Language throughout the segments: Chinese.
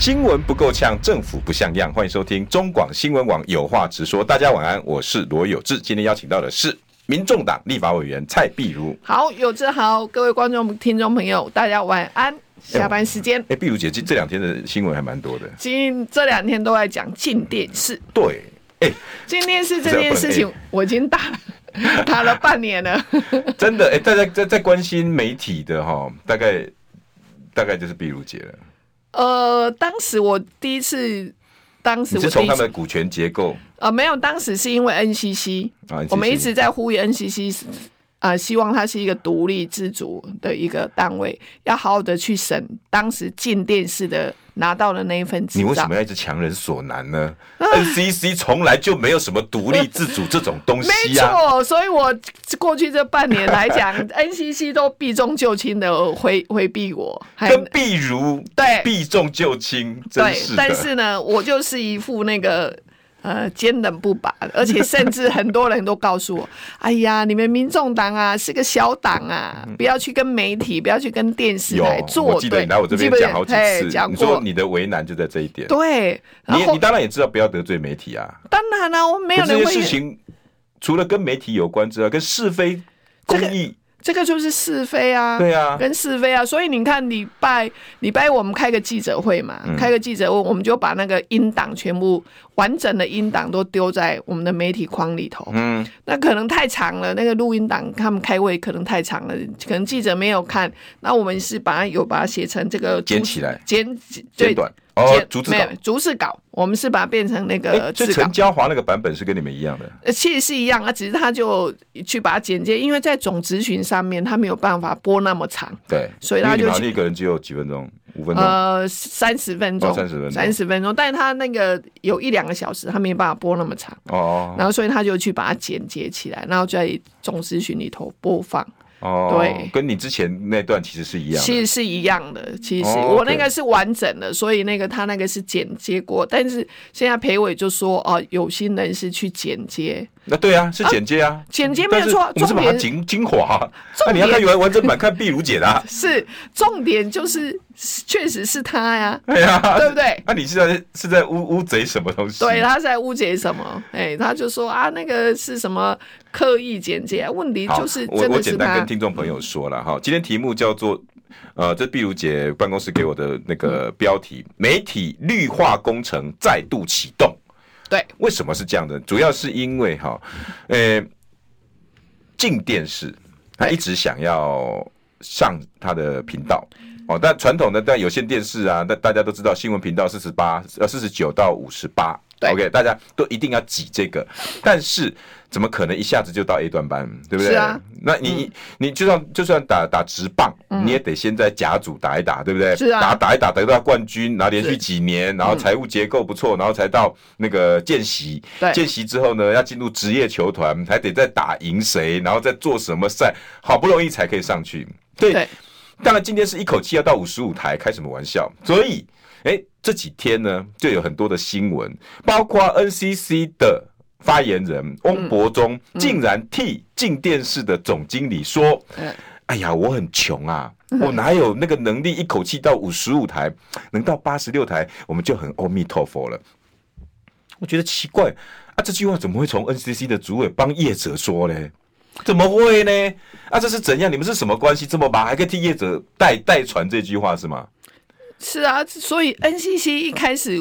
新闻不够呛，政府不像样。欢迎收听中广新闻网有话直说。大家晚安，我是罗有志。今天邀请到的是民众党立法委员蔡碧如。好，有志好，各位观众、听众朋友，大家晚安。下班时间。哎，碧如姐，这这两天的新闻还蛮多的。今这两天都在讲进电视。对，哎，进电视这件事情，我已经打 打了半年了。真的，哎，大家在在关心媒体的哈，大概大概就是碧如姐了。呃，当时我第一次，当时我是从他们的股权结构。呃，没有，当时是因为 NCC，啊，我们一直在呼吁 NCC。啊、呃，希望它是一个独立自主的一个单位，要好好的去审当时进电视的拿到的那一份。你为什么要一直强人所难呢、啊、？NCC 从来就没有什么独立自主这种东西啊。没错，所以我过去这半年来讲，NCC 都避重就轻的回回避我，跟譬如对避重就轻，对，但是呢，我就是一副那个。呃，坚韧不拔，而且甚至很多人都告诉我：“哎呀，你们民众党啊是个小党啊，不要去跟媒体，不要去跟电视台做。”我记得你来我这边讲好几次，讲过，你说你的为难就在这一点。对，你你当然也知道不要得罪媒体啊。当然了、啊，我没有人会。这些事情除了跟媒体有关之外，跟是非公义。这个这个就是是非啊，对啊，跟是非啊，所以你看礼拜礼拜我们开个记者会嘛，嗯、开个记者会，我们就把那个音档全部完整的音档都丢在我们的媒体框里头。嗯，那可能太长了，那个录音档他们开会可能太长了，可能记者没有看。那我们是把它有把它写成这个剪起来，剪剪短。哦，逐字稿，逐字稿，我们是把它变成那个字稿。陈嘉华那个版本是跟你们一样的？呃，其实是一样啊，只是他就去把它剪接，因为在总咨询上面他没有办法播那么长。对，所以他就一个人只有几分钟，五分钟，呃，三十分钟，三十分钟，三十分钟，但是他那个有一两个小时，他没有办法播那么长。哦，然后所以他就去把它剪接起来，然后在总咨询里头播放。哦，对，跟你之前那段其实是一样的，其实是一样的。其实我那个是完整的，所以那个他那个是剪接过，但是现在裴伟就说哦、呃，有心人士去剪接。那对啊，是剪接啊，啊剪接没有错，我们是把它精精华。那、啊、你要看完完整版，看碧如姐的、啊。是重点，就是确实是他呀，对呀，对不对？那、啊、你是在是在污污贼什么东西？对，他在污贼什么？哎，他就说啊，那个是什么刻意剪接？问题就是。我我简单跟听众朋友说了哈，今天题目叫做呃，这碧如姐办公室给我的那个标题：嗯、媒体绿化工程再度启动。对，为什么是这样的？主要是因为哈，呃，进电视他一直想要上他的频道哦，但传统的但有线电视啊，大大家都知道新闻频道四十八呃四十九到五十八。OK，大家都一定要挤这个，但是怎么可能一下子就到 A 段班，对不对？是啊，那你、嗯、你就算就算打打直棒，嗯、你也得先在甲组打一打，对不对？是啊，打打一打得到冠军，然后连续几年，然后财务结构不错，然后才到那个见习。对，见习之后呢，要进入职业球团，还得再打赢谁，然后再做什么赛，好不容易才可以上去。对，对当然今天是一口气要到五十五台，开什么玩笑？所以。哎，这几天呢，就有很多的新闻，包括 NCC 的发言人翁博忠，竟然替进电视的总经理说：“哎呀，我很穷啊，我哪有那个能力一口气到五十五台，能到八十六台，我们就很阿弥陀佛了。”我觉得奇怪啊，这句话怎么会从 NCC 的主委帮业者说呢？怎么会呢？啊，这是怎样？你们是什么关系？这么忙还可以替业者代代传这句话是吗？是啊，所以 NCC 一开始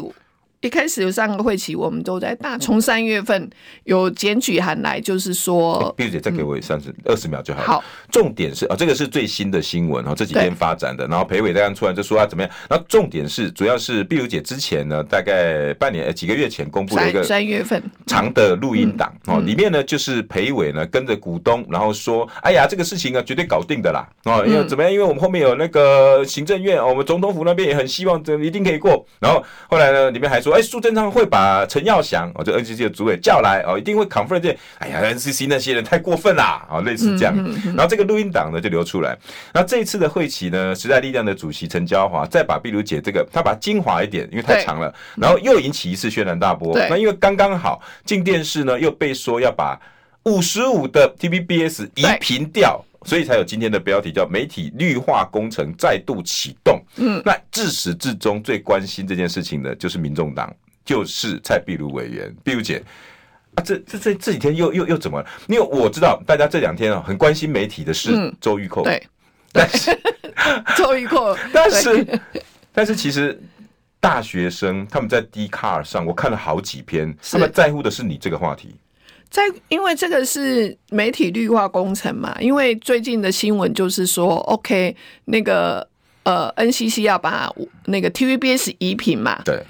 一开始有上个会期，我们都在大。从三月份有检举函来，就是说，碧如姐再给我三十二十秒就好。好，重点是啊，这个是最新的新闻哈，这几天发展的。然后裴伟这样出来就说他怎么样？然后重点是，主要是碧如姐之前呢，大概半年呃几个月前公布了一个三月份长的录音档哦，里面呢就是裴伟呢跟着股东，然后说：“哎呀，这个事情啊绝对搞定的啦哦，因为怎么样？因为我们后面有那个行政院，我们总统府那边也很希望这一定可以过。然后后来呢，里面还说：哎，苏贞昌会把陈耀祥哦，这 NCC 的主委叫来哦，一定会 confirm 这。哎呀，NCC 那些人太过分啦哦，类似这样。然后这个录音档呢就流出来。那这一次的会期呢，时代力量的主席陈娇华再把碧如姐这个，他把它精华一点，因为太长了，然后又引起一次轩然大波。那因为刚刚好。进电视呢又被说要把五十五的 TVBS 移频掉，所以才有今天的标题叫“媒体绿化工程再度启动”。嗯，那自始至终最关心这件事情的，就是民众党，就是蔡壁如委员。壁如姐啊，这这这这几天又又又怎么了？因为我知道大家这两天啊很关心媒体的事，周玉蔻。对，但是 周玉蔻，但是 但是其实。大学生他们在 Dcard 上，我看了好几篇，他们在乎的是你这个话题，在因为这个是媒体绿化工程嘛，因为最近的新闻就是说，OK，那个呃 NCC 要把那个 TVBS 移频嘛，对。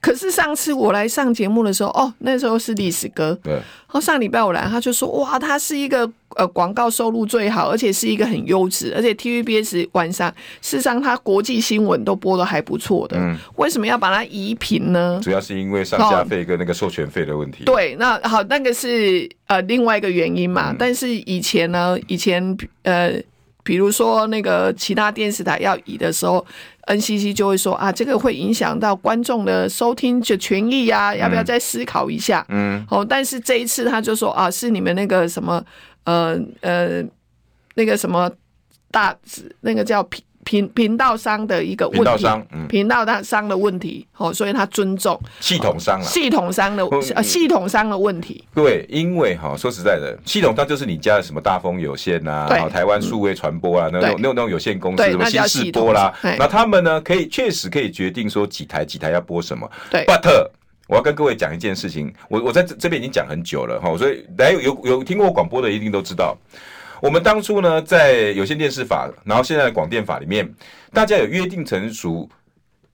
可是上次我来上节目的时候，哦，那时候是历史哥。对。然后上礼拜我来，他就说，哇，他是一个呃广告收入最好，而且是一个很优质，而且 TVBS 晚上事实上他国际新闻都播的还不错的。嗯。为什么要把它移频呢？主要是因为上架费跟那个授权费的问题。对，那好，那个是呃另外一个原因嘛。嗯。但是以前呢，以前呃。比如说，那个其他电视台要移的时候，NCC 就会说啊，这个会影响到观众的收听的权益呀，要不要再思考一下？嗯，哦，但是这一次他就说啊，是你们那个什么，呃呃，那个什么大，那个叫频频道商的一个问题，频道商，嗯，频道商的问题，哦，所以他尊重系统商了，系统商的呃系统商的问题。对，因为哈，说实在的，系统商就是你家的什么大丰有线啊，台湾数位传播啊，那种那种那种有限公司，什么新视播啦，那他们呢，可以确实可以决定说几台几台要播什么。对，But 我要跟各位讲一件事情，我我在这这边已经讲很久了哈，所以来有有有听过广播的一定都知道。我们当初呢，在有线电视法，然后现在的广电法里面，大家有约定成熟，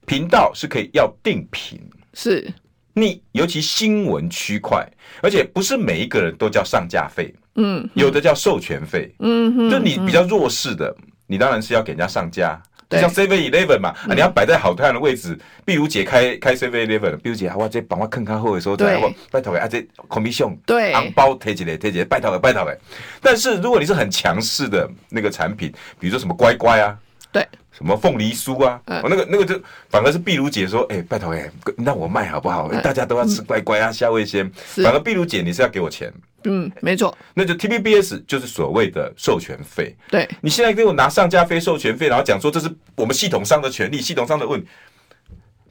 频道是可以要定频，是。你尤其新闻区块，而且不是每一个人都叫上架费，嗯，有的叫授权费，嗯哼，就你比较弱势的，你当然是要给人家上架。就像 Seven Eleven 嘛，啊，你要摆在好太阳的位置。碧如姐开开 Seven Eleven，碧如姐，我这帮我看看后的时候，再我拜托给啊，这 commission，对，红包贴起来贴起来，拜托给拜托给。但是如果你是很强势的那个产品，比如说什么乖乖啊，对，什么凤梨酥啊，哦，那个那个就反而是碧如姐说，哎，拜托哎，那我卖好不好？大家都要吃乖乖啊，夏味鲜。反而碧如姐你是要给我钱。嗯，没错，那就 TVBS 就是所谓的授权费。对，你现在给我拿上架费、授权费，然后讲说这是我们系统上的权利，系统上的问题，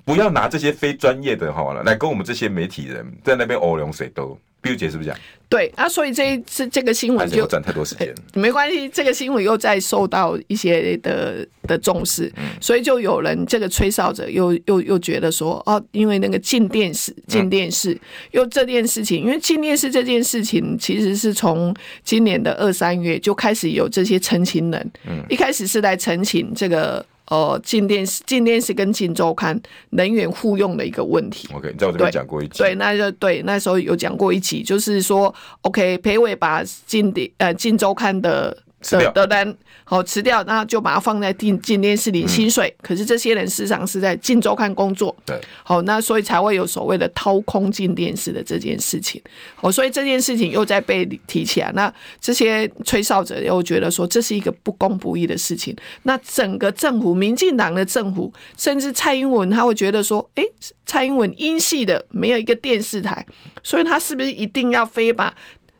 不要拿这些非专业的好了来跟我们这些媒体人在那边欧龙水都。壁如姐是不是讲？对啊，所以这一次这个新闻就占太多时间，没关系，这个新闻又在受到一些的的重视，嗯、所以就有人这个吹哨者又又又觉得说哦，因为那个进电视，进电视、嗯、又这件事情，因为进电视这件事情其实是从今年的二三月就开始有这些澄清人，嗯，一开始是来澄清这个。呃，进电视、进电视跟进周刊能源互用的一个问题。OK，你在我这边讲过一集。对，那就对，那时候有讲过一集，就是说，OK，裴伟把进电呃进周刊的。的的单好辞掉，那就把它放在进进电视领薪水。可是这些人事实上是在进周刊工作。对，好，那所以才会有所谓的掏空进电视的这件事情。好，所以这件事情又在被提起来。那这些吹哨者又觉得说这是一个不公不义的事情。那整个政府，民进党的政府，甚至蔡英文他会觉得说，哎，蔡英文英系的没有一个电视台，所以他是不是一定要非把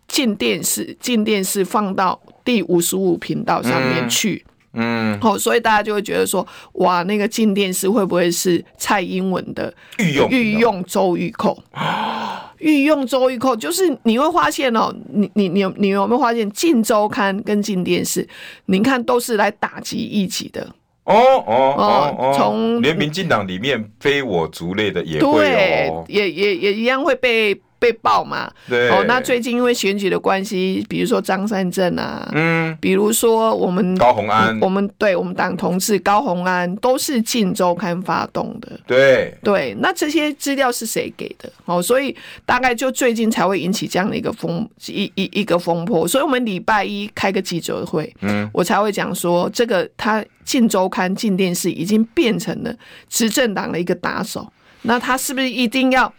进电视、进电视放到？第五十五频道上面去，嗯，好、嗯哦，所以大家就会觉得说，哇，那个镜电视会不会是蔡英文的御用御用周玉蔻？御用周玉蔻就是你会发现哦，你你你有你有没有发现，进周刊跟进电视，您看都是来打击异己的哦哦哦，从连民进党里面非我族类的也会哦，也也也一样会被。被爆嘛。对。哦，那最近因为选举的关系，比如说张善政啊，嗯，比如说我们高红安，我们对我们党同志高红安都是《晋周刊》发动的。对。对，那这些资料是谁给的？哦，所以大概就最近才会引起这样的一个风一一一个风波。所以我们礼拜一开个记者会，嗯，我才会讲说这个他。《进周刊》、进电视已经变成了执政党的一个打手，那他是不是一定要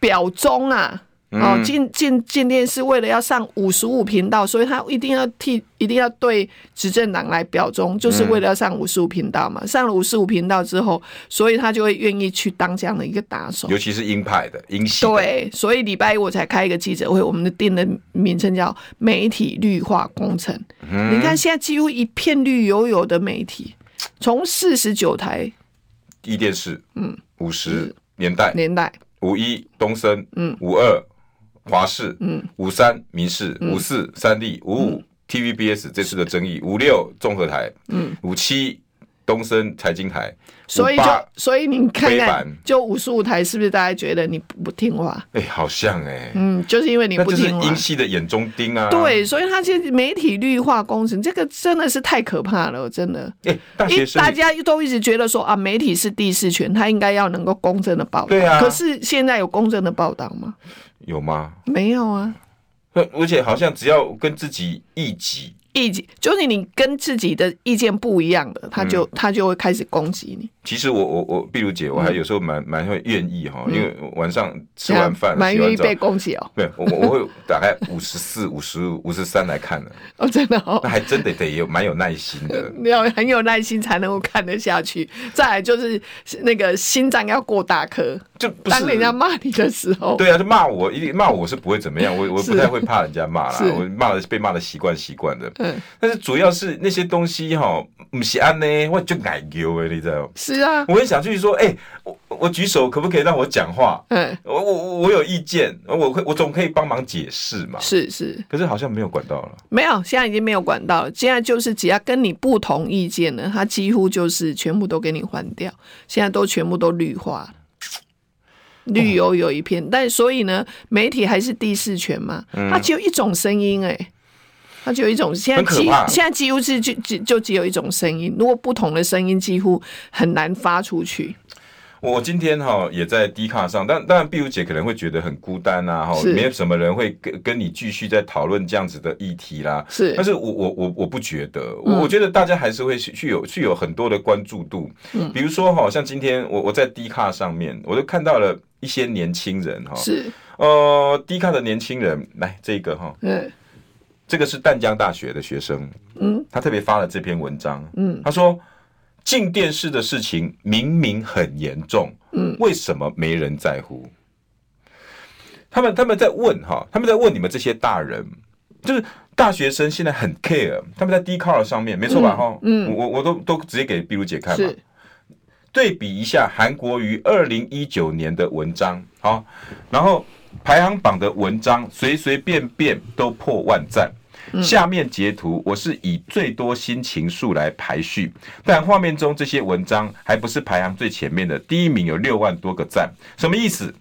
表忠啊？哦，进进进电视为了要上五十五频道，所以他一定要替一定要对执政党来表忠，就是为了要上五十五频道嘛。上了五十五频道之后，所以他就会愿意去当这样的一个打手，尤其是鹰派的鹰系。对，所以礼拜一我才开一个记者会，我们的定的名称叫“媒体绿化工程”。嗯，你看现在几乎一片绿油油的媒体，从四十九台，一电视，嗯，五十年代年代，五一东森，嗯，五二。华视，嗯，五三民视，五四三立，五五 TVBS 这次的争议，五六综合台，嗯，五七东森财经台，所以就所以你看看，就五十五台是不是大家觉得你不听话？哎，好像哎，嗯，就是因为你不听话，英系的眼中钉啊，对，所以他其实媒体绿化工程这个真的是太可怕了，真的。哎，大学生，大家都一直觉得说啊，媒体是第四权，他应该要能够公正的报道，对啊，可是现在有公正的报道吗？有吗？没有啊，而且好像只要跟自己一己。意见就是你跟自己的意见不一样的，他就、嗯、他就会开始攻击你。其实我我我，碧如姐，我还有时候蛮蛮、嗯、会愿意哈，因为晚上吃完饭蛮愿意被攻击哦。对，我我会打开五十四、五十五、五十三来看的。哦，真的哦，那还真得得有蛮有耐心的，要很有耐心才能够看得下去。再来就是那个心脏要过大颗，就当人家骂你的时候，对啊，就骂我，一骂我是不会怎么样，我我不太会怕人家骂啦，我骂的被骂的习惯习惯的。嗯，但是主要是那些东西哈，不是安呢，我就爱丢哎，你知道？是啊，我很想去说，哎、欸，我我举手，可不可以让我讲话？嗯，我我我有意见，我可我总可以帮忙解释嘛。是是，可是好像没有管道了。没有，现在已经没有管道了。现在就是只要跟你不同意见的，他几乎就是全部都给你换掉。现在都全部都绿化，绿油油一片。哦、但所以呢，媒体还是第四权嘛，它只有一种声音哎、欸。它就有一种现在几现在几乎是就就就只有一种声音，如果不同的声音几乎很难发出去。我今天哈也在 D 卡上，但当然碧如姐可能会觉得很孤单啊，哈，没有什么人会跟跟你继续在讨论这样子的议题啦。是，但是我我我我不觉得，我、嗯、我觉得大家还是会去有去有很多的关注度。嗯，比如说哈，像今天我我在 D 卡上面，我都看到了一些年轻人哈，是，呃，D 卡的年轻人来这个哈，嗯。这个是淡江大学的学生，嗯，他特别发了这篇文章，嗯，他说，进电视的事情明明很严重，嗯，为什么没人在乎？他们他们在问哈，他们在问你们这些大人，就是大学生现在很 care，他们在 Dcard 上面没错吧？哈，嗯，我我都都直接给碧如姐看嘛，对比一下韩国于二零一九年的文章，好，然后排行榜的文章随随便便都破万赞。下面截图，我是以最多心情数来排序，但画面中这些文章还不是排行最前面的，第一名有六万多个赞，什么意思？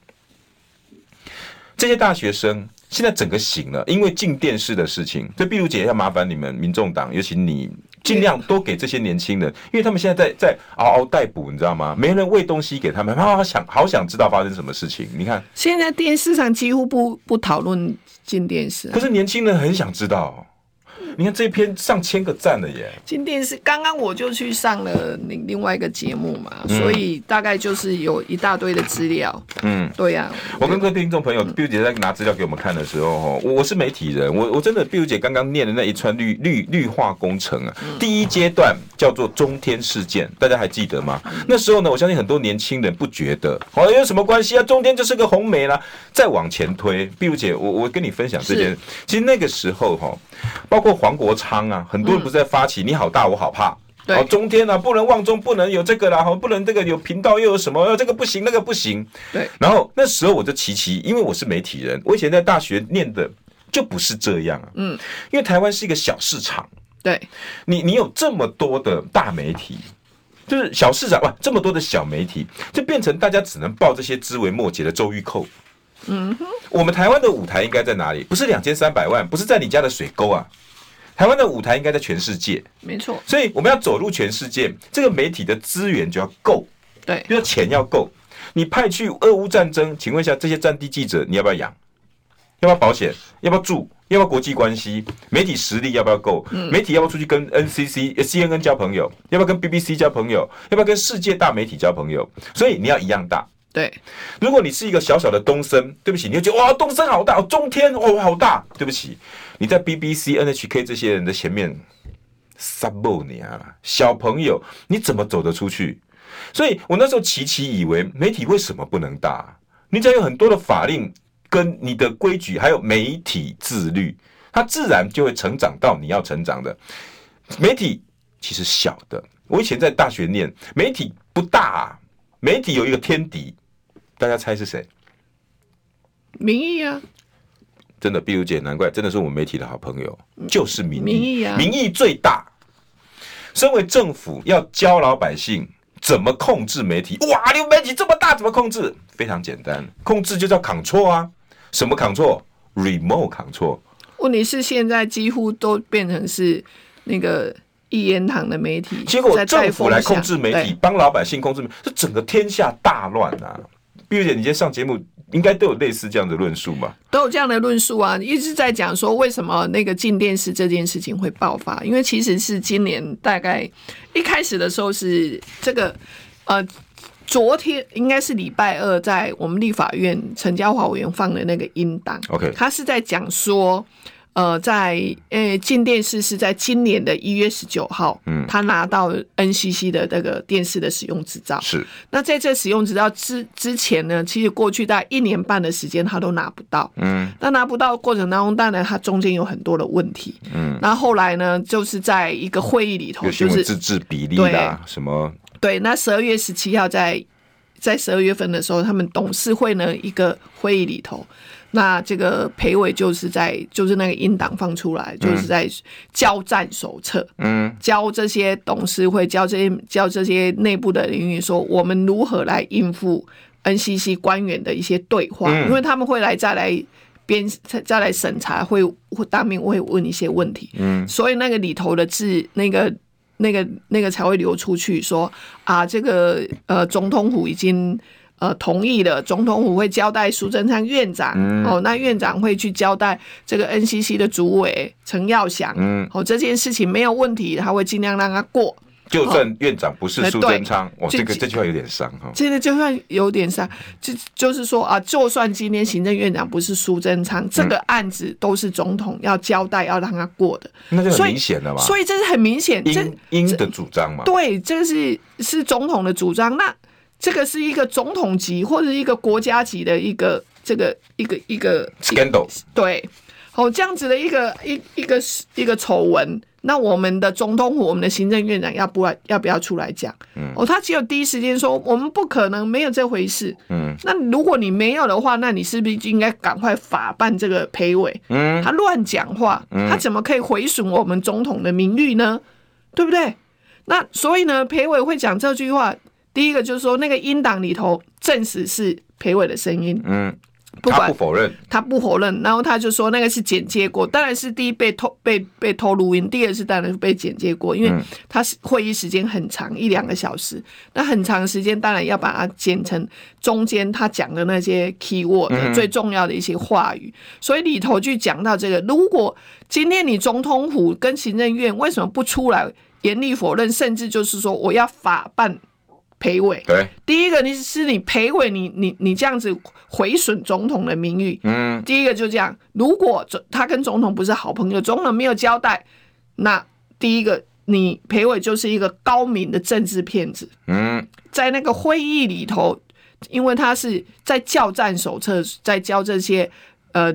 这些大学生现在整个醒了，因为进电视的事情，所以碧如姐要麻烦你们民众党，尤其你尽量多给这些年轻人，因为他们现在在在嗷嗷待哺，你知道吗？没人喂东西给他们，他好想好想知道发生什么事情。你看，现在电视上几乎不不讨论。进电视，可是年轻人很想知道。你看这篇上千个赞了耶！今天是刚刚我就去上了另另外一个节目嘛，嗯、所以大概就是有一大堆的资料。嗯，对呀、啊。我跟各位听众朋友，碧如姐在拿资料给我们看的时候，我我是媒体人，我我真的碧如姐刚刚念的那一串绿绿绿化工程啊，嗯、第一阶段叫做中天事件，大家还记得吗？嗯、那时候呢，我相信很多年轻人不觉得，好、哦、有什么关系啊？中天就是个红梅啦。再往前推，碧如姐，我我跟你分享这件，其实那个时候哈，包括黄。黄国昌啊，很多人不是在发起“你好大我好怕”，对、哦，中天啊，不能忘中，不能有这个啦，不能这个有频道又有什么，这个不行，那个不行。对，然后那时候我就奇奇，因为我是媒体人，我以前在大学念的就不是这样啊。嗯，因为台湾是一个小市场，对，你你有这么多的大媒体，就是小市场哇，这么多的小媒体，就变成大家只能报这些枝微末节的周玉蔻。嗯哼，我们台湾的舞台应该在哪里？不是两千三百万，不是在你家的水沟啊。台湾的舞台应该在全世界，没错。所以我们要走入全世界，这个媒体的资源就要够，对，比如说钱要够。你派去俄乌战争，请问一下，这些战地记者你要不要养？要不要保险？要不要住？要不要国际关系？媒体实力要不要够？媒体要不要出去跟 NCC、CNN 交朋友？要不要跟 BBC 交朋友？要不要跟世界大媒体交朋友？所以你要一样大。对，如果你是一个小小的东森，对不起，你就觉得哇，东森好大，中天哦好大，对不起，你在 BBC、NHK 这些人的前面，撒布你啊，小朋友，你怎么走得出去？所以我那时候期期以为，媒体为什么不能大？你只要有很多的法令。跟你的规矩，还有媒体自律，它自然就会成长到你要成长的。媒体其实小的，我以前在大学念，媒体不大。媒体有一个天敌，大家猜是谁？民意啊！真的，碧如姐，难怪真的是我们媒体的好朋友，就是民意。民意最大。身为政府，要教老百姓怎么控制媒体。哇，你们媒体这么大，怎么控制？非常简单，控制就叫 control 啊。什么 control？remote control。问题是现在几乎都变成是那个一言堂的媒体，结果政府来控制媒体，帮老百姓控制媒体，这整个天下大乱啊！碧如姐，你今天上节目应该都有类似这样的论述嘛？都有这样的论述啊！一直在讲说为什么那个进电视这件事情会爆发，因为其实是今年大概一开始的时候是这个呃。昨天应该是礼拜二，在我们立法院陈嘉华委员放的那个音档，OK，他是在讲说，呃，在呃进电视是在今年的一月十九号，嗯，他拿到 NCC 的那个电视的使用执照，是。那在这使用执照之之前呢，其实过去大概一年半的时间他都拿不到，嗯，那拿不到过程当中，当然他中间有很多的问题，嗯，那后来呢，就是在一个会议里头，就是自治比例的什么。对，那十二月十七号在在十二月份的时候，他们董事会呢一个会议里头，那这个裴伟就是在就是那个音档放出来，就是在交战手册，嗯，教这些董事会教这些教这些内部的人员说，我们如何来应付 NCC 官员的一些对话，因为他们会来再来编再来审查，会会当面会问一些问题，嗯，所以那个里头的字那个。那个那个才会流出去说啊，这个呃总统府已经呃同意了，总统府会交代苏贞昌院长，嗯、哦，那院长会去交代这个 NCC 的主委陈耀祥，嗯，哦，这件事情没有问题，他会尽量让他过。就算院长不是苏贞昌，哦，这个这句话有点伤哈。这个就算有点伤，就就是说啊，就算今天行政院长不是苏贞昌，这个案子都是总统要交代要让他过的，那就很明显了嘛。所以这是很明显，英英的主张嘛。对，这是是总统的主张。那这个是一个总统级或者一个国家级的一个这个一个一个 scandal。对，哦，这样子的一个一一个一个丑闻。那我们的总统府，我们的行政院长要不要要不要出来讲？嗯，哦，他只有第一时间说我们不可能没有这回事。嗯，那如果你没有的话，那你是不是就应该赶快法办这个裴伟？嗯，他乱讲话，他怎么可以毁损我们总统的名誉呢？对不对？那所以呢，裴伟会讲这句话，第一个就是说那个音档里头证实是裴伟的声音。嗯。不管，他不否认，他不否认，然后他就说那个是剪接过，当然是第一被偷被被偷录音，第二是当然是被剪接过，因为他是会议时间很长，一两个小时，那很长时间当然要把它剪成中间他讲的那些 key word 最重要的一些话语，所以里头就讲到这个，如果今天你总统府跟行政院为什么不出来严厉否认，甚至就是说我要法办。裴伟，对，第一个你是你裴伟，你你你这样子毁损总统的名誉，嗯，第一个就这样，如果他跟总统不是好朋友，总统没有交代，那第一个你裴伟就是一个高明的政治骗子，嗯，在那个会议里头，因为他是在教战手册，在教这些呃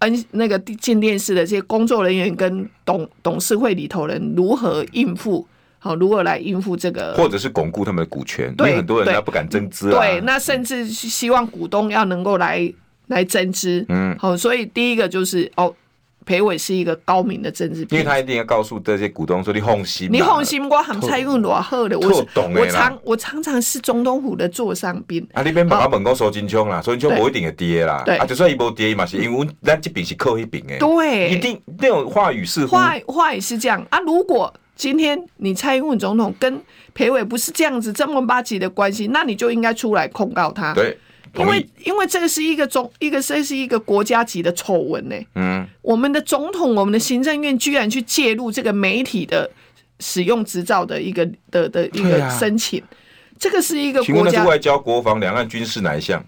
嗯那个进电视的这些工作人员跟董董事会里头人如何应付。好，如何来应付这个，或者是巩固他们的股权？对，因为很多人他不敢增资啊。对，那甚至希望股东要能够来来增资。嗯，好，所以第一个就是哦，裴伟是一个高明的政治，因为他一定要告诉这些股东说：“你放心，你放心，我很蔡英文多好的，我懂我常我常常是总统府的座上宾。啊，那边把他本够收金枪啦，收金枪不一定会跌啦。对，啊，就算一波跌嘛，是因为咱这边是扣一饼诶。对，一定那种话语是话话语是这样啊。如果今天你蔡英文总统跟裴伟不是这样子正儿八经的关系，那你就应该出来控告他。对。因为因为这个是一个总一个这是一个国家级的丑闻呢。嗯，我们的总统，我们的行政院居然去介入这个媒体的使用执照的一个的的一个申请，啊、这个是一个国家外交、国防、两岸军事哪一项？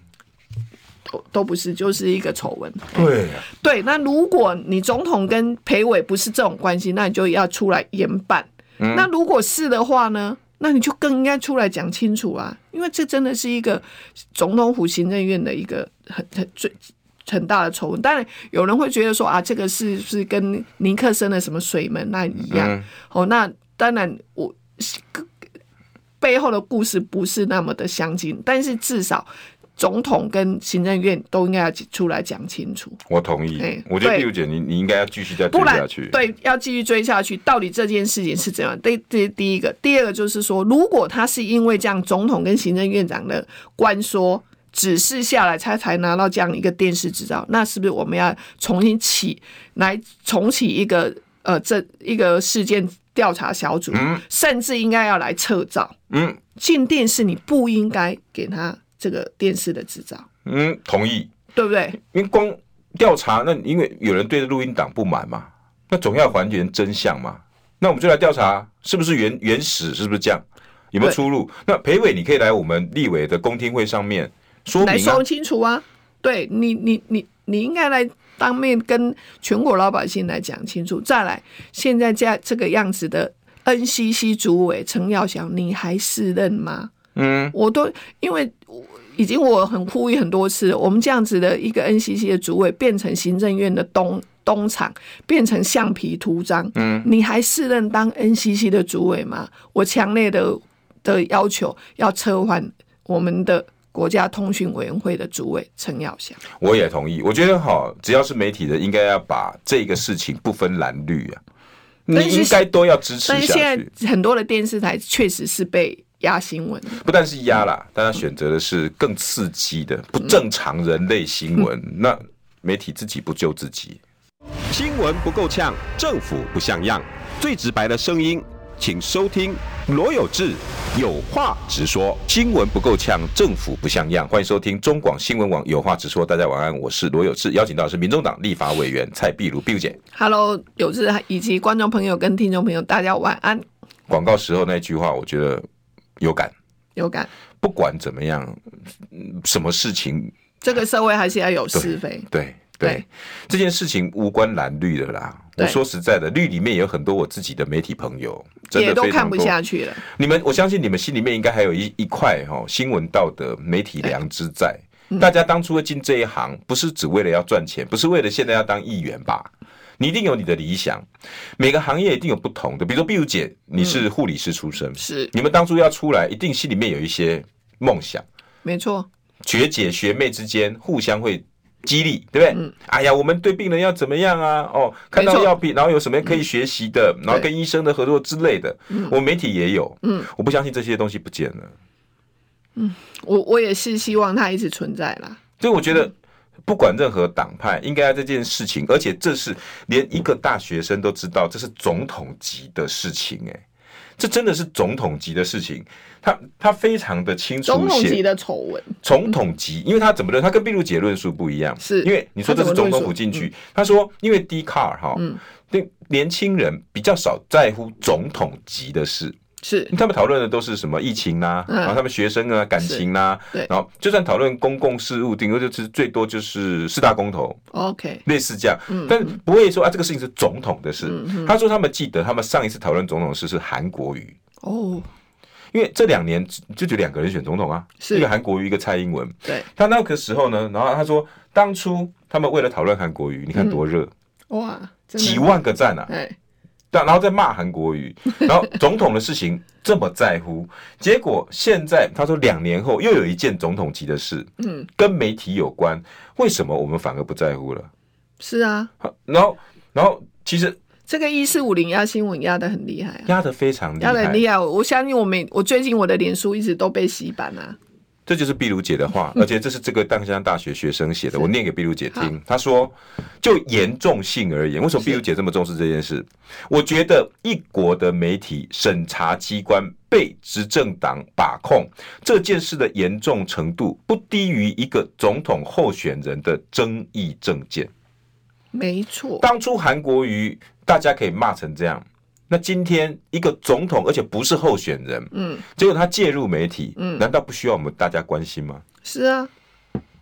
都都不是，就是一个丑闻。对、啊、对，那如果你总统跟裴伟不是这种关系，那你就要出来严办。嗯、那如果是的话呢？那你就更应该出来讲清楚啊，因为这真的是一个总统府行政院的一个很很最很大的丑闻。当然有人会觉得说啊，这个是是跟尼克森的什么水门那一样。嗯、哦，那当然我背后的故事不是那么的相近，但是至少。总统跟行政院都应该要出来讲清楚。我同意，欸、我觉得碧如姐你你应该要继续再追下去。对，要继续追下去。到底这件事情是怎样？第第第一个，第二个就是说，如果他是因为这样总统跟行政院长的关说指示下来，他才拿到这样一个电视执照，那是不是我们要重新起来重启一个呃这一个事件调查小组，嗯、甚至应该要来撤照？嗯，进电视你不应该给他。这个电视的执照，嗯，同意，对不对？因为光调查，那因为有人对录音档不满嘛，那总要还原真相嘛。那我们就来调查，是不是原原始，是不是这样？有没有出入？那裴伟，你可以来我们立委的公听会上面说明、啊、来说清楚啊。对你，你，你，你应该来当面跟全国老百姓来讲清楚。再来，现在这这个样子的 NCC 主委陈耀祥，你还是任吗？嗯，我都因为。已经我很呼吁很多次，我们这样子的一个 NCC 的主委变成行政院的东东厂，变成橡皮图章。嗯，你还适任当 NCC 的主委吗？我强烈的的要求要撤换我们的国家通讯委员会的主委陈耀祥。我也同意，我觉得哈，只要是媒体的，应该要把这个事情不分蓝绿啊，你应该都要支持下去。但现在很多的电视台确实是被。压新闻，不但是压啦，大家选择的是更刺激的不正常人类新闻。嗯、那媒体自己不救自己，新闻不够呛，政府不像样，最直白的声音，请收听罗有志有话直说。新闻不够呛，政府不像样，欢迎收听中广新闻网有话直说。大家晚安，我是罗有志，邀请到的是民众党立法委员蔡碧如碧如姐。Hello，有志以及观众朋友跟听众朋友，大家晚安。广告时候那句话，我觉得。有感，有感。不管怎么样，什么事情，这个社会还是要有是非。对对，这件事情无关蓝绿的啦。我说实在的，绿里面有很多我自己的媒体朋友，真的也都看不下去了。你们，我相信你们心里面应该还有一一块哈新闻道德、媒体良知在。大家当初会进这一行，不是只为了要赚钱，不是为了现在要当议员吧？你一定有你的理想，每个行业一定有不同的。比如说，碧如姐，你是护理师出身，嗯、是你们当初要出来，一定心里面有一些梦想。没错，学姐学妹之间互相会激励，对不对？嗯、哎呀，我们对病人要怎么样啊？哦，看到药品，然后有什么可以学习的，嗯、然后跟医生的合作之类的。嗯，我们媒体也有。嗯，我不相信这些东西不见了。嗯，我我也是希望它一直存在啦。所以我觉得。嗯不管任何党派，应该这件事情，而且这是连一个大学生都知道，这是总统级的事情，哎，这真的是总统级的事情，他他非常的清楚。总统级的丑闻，总统级，因为他怎么论？他跟毕露姐论述不一样，是因为你说这是总统府进去，他说因为 Dcard 哈，嗯，对年轻人比较少在乎总统级的事。是，他们讨论的都是什么疫情啊，然后他们学生啊，感情啊，对，然后就算讨论公共事务，顶多就是最多就是四大公投，OK，类似这样，但不会说啊，这个事情是总统的事。他说他们记得他们上一次讨论总统的事是韩国瑜哦，因为这两年就就两个人选总统啊，一个韩国瑜，一个蔡英文。对，他那个时候呢，然后他说当初他们为了讨论韩国瑜，你看多热哇，几万个赞啊。但然后再骂韩国瑜，然后总统的事情这么在乎，结果现在他说两年后又有一件总统级的事，嗯，跟媒体有关，为什么我们反而不在乎了？是啊，然后然后其实这个一四五零压新闻压的很厉害，压的非常厉害，压的很厉害。我相信我每我最近我的脸书一直都被洗版啊。这就是碧如姐的话，而且这是这个淡江大学学生写的，我念给碧如姐听。他说，就严重性而言，为什么碧如姐这么重视这件事？我觉得一国的媒体审查机关被执政党把控这件事的严重程度，不低于一个总统候选人的争议政见。没错，当初韩国瑜大家可以骂成这样。那今天一个总统，而且不是候选人，嗯，结果他介入媒体，嗯，难道不需要我们大家关心吗？是啊，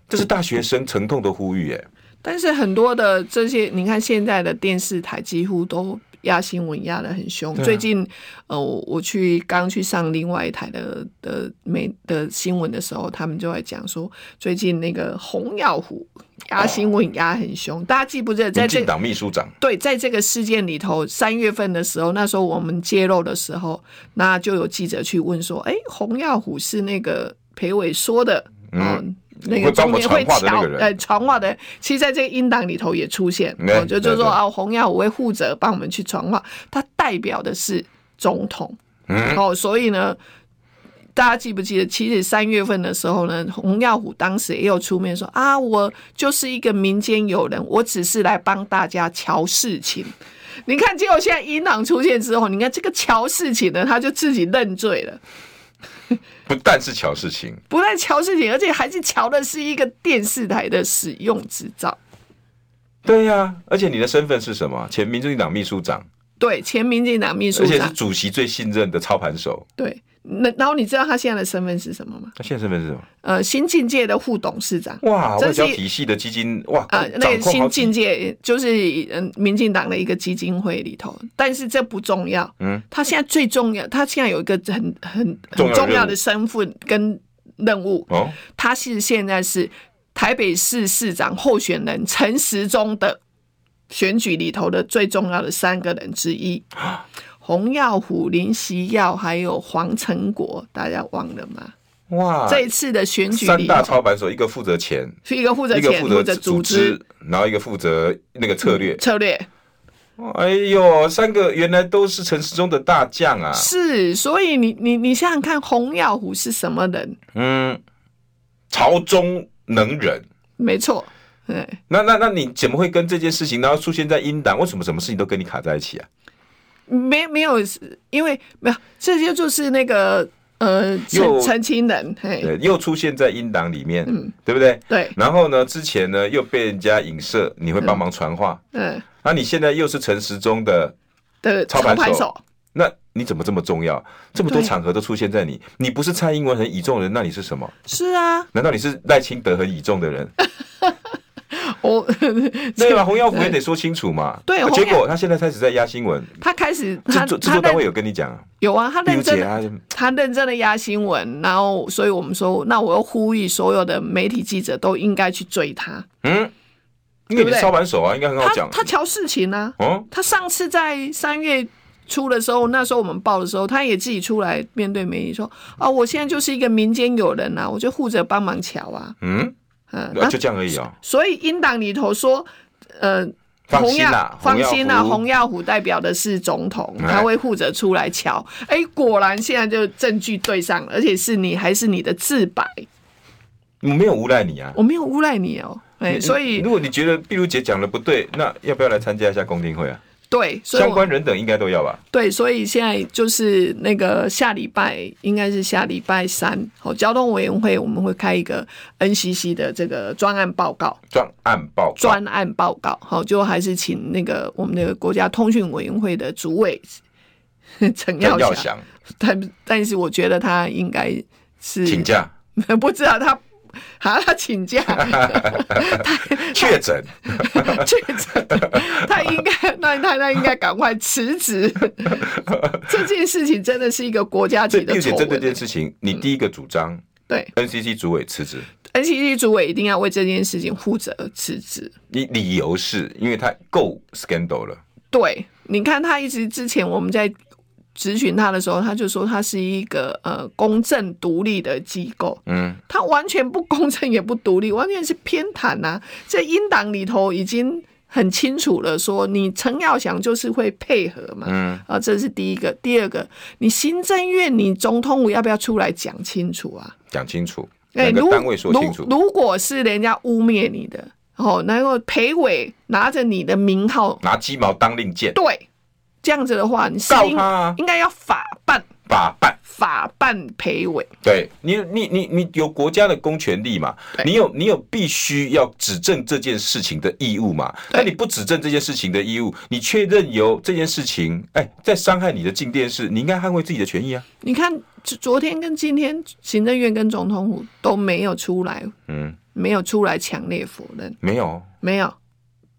这是大学生沉痛的呼吁，哎。但是很多的这些，你看现在的电视台几乎都压新闻压的很凶。最近，呃，我去刚去上另外一台的的媒的新闻的时候，他们就在讲说，最近那个洪耀虎。压新闻压很凶，大家记不记得在进党秘书长对，在这个事件里头，三月份的时候，那时候我们揭露的时候，那就有记者去问说：“哎，洪耀虎是那个裴伟说的，嗯，那个中间会乔呃传话的，其实在这个音档里头也出现，就就说啊，洪耀虎会负责帮我们去传话，他代表的是总统，嗯，哦，所以呢。”大家记不记得，其实三月份的时候呢，洪耀虎当时也有出面说啊，我就是一个民间友人，我只是来帮大家瞧事情。你看，结果现在音档出现之后，你看这个瞧事情呢，他就自己认罪了。不但是乔事情，不但乔事情，而且还是乔的是一个电视台的使用执照。对呀、啊，而且你的身份是什么？前民进党秘书长。对，前民进党秘书长，而且是主席最信任的操盘手。对。那然后你知道他现在的身份是什么吗？他现在身份是什么？呃，新境界的副董事长。哇，外交体系的基金哇，啊、呃，那个新境界就是嗯，民进党的一个基金会里头。但是这不重要，嗯，他现在最重要，他现在有一个很很很重要的身份跟任务哦，他是现在是台北市市长候选人陈时中的选举里头的最重要的三个人之一。洪耀虎、林夕耀还有黄成国，大家忘了吗？哇！这一次的选举，三大操盘手，一个负责钱，一个负责钱，一个负责组织，然后一个负责那个策略，嗯、策略。哎呦，三个原来都是陈时中的大将啊！是，所以你你你想想看，洪耀虎是什么人？嗯，朝中能人，没错。对，那那那你怎么会跟这件事情，然后出现在英党？为什么什么事情都跟你卡在一起啊？没没有，因为没有，这些就是那个呃，澄澄清人，对，又出现在音档里面，嗯，对不对？对。然后呢，之前呢又被人家影射，你会帮忙传话，嗯。那你现在又是陈时中的的操盘手，那你怎么这么重要？这么多场合都出现在你，你不是蔡英文很倚重的人，那你是什么？是啊。难道你是赖清德很倚重的人？我对吧？洪耀虎也得说清楚嘛。对，结果他现在开始在压新闻。他开始，他制作单位有跟你讲啊？有啊，他认真，他认真的压新闻。然后，所以我们说，那我要呼吁所有的媒体记者都应该去追他。嗯，因为你是操盘手啊，应该很好讲。他乔事情啊。哦，他上次在三月初的时候，那时候我们报的时候，他也自己出来面对媒体说：“啊，我现在就是一个民间友人啊，我就负责帮忙瞧啊。”嗯。嗯，就这样而已啊。所以英党里头说，呃，放心啦，放心啦，洪耀虎代表的是总统，他会负责出来瞧。哎，果然现在就证据对上了，而且是你还是你的自白。我没有诬赖你啊，我没有诬赖你哦。哎，所以如果你觉得碧如姐讲的不对，那要不要来参加一下公听会啊？对，相关人等应该都要吧？对，所以现在就是那个下礼拜，应该是下礼拜三，好，交通委员会我们会开一个 NCC 的这个专案报告，专案报专案报告，好，就还是请那个我们那个国家通讯委员会的主委 陈耀祥，但但是我觉得他应该是请假，不知道他。好，他请假，确诊，确诊，他应该，那他那应该赶快辞职。这件事情真的是一个国家级的并且。针对这件事情，你第一个主张，对 NCC 主委辞职，NCC 主委一定要为这件事情负责辞职。你理由是因为他够 scandal 了。对，你看他一直之前我们在。质询他的时候，他就说他是一个呃公正独立的机构，嗯，他完全不公正也不独立，完全是偏袒呐、啊。在英党里头已经很清楚了，说你陈耀祥就是会配合嘛，嗯，啊，这是第一个。第二个，你行政院你总统府要不要出来讲清楚啊？讲清楚，那个单位说清楚。如果是人家污蔑你的，哦，然后裴伟拿着你的名号拿鸡毛当令箭，对，这样子的话，你告他啊，应该要法办。法办法办陪委，对你，你你你有国家的公权力嘛？你有你有必须要指证这件事情的义务嘛？那你不指证这件事情的义务，你却任由这件事情哎，在伤害你的静电视，你应该捍卫自己的权益啊！你看，昨天跟今天，行政院跟总统府都没有出来，嗯，没有出来强烈否认，没有，没有，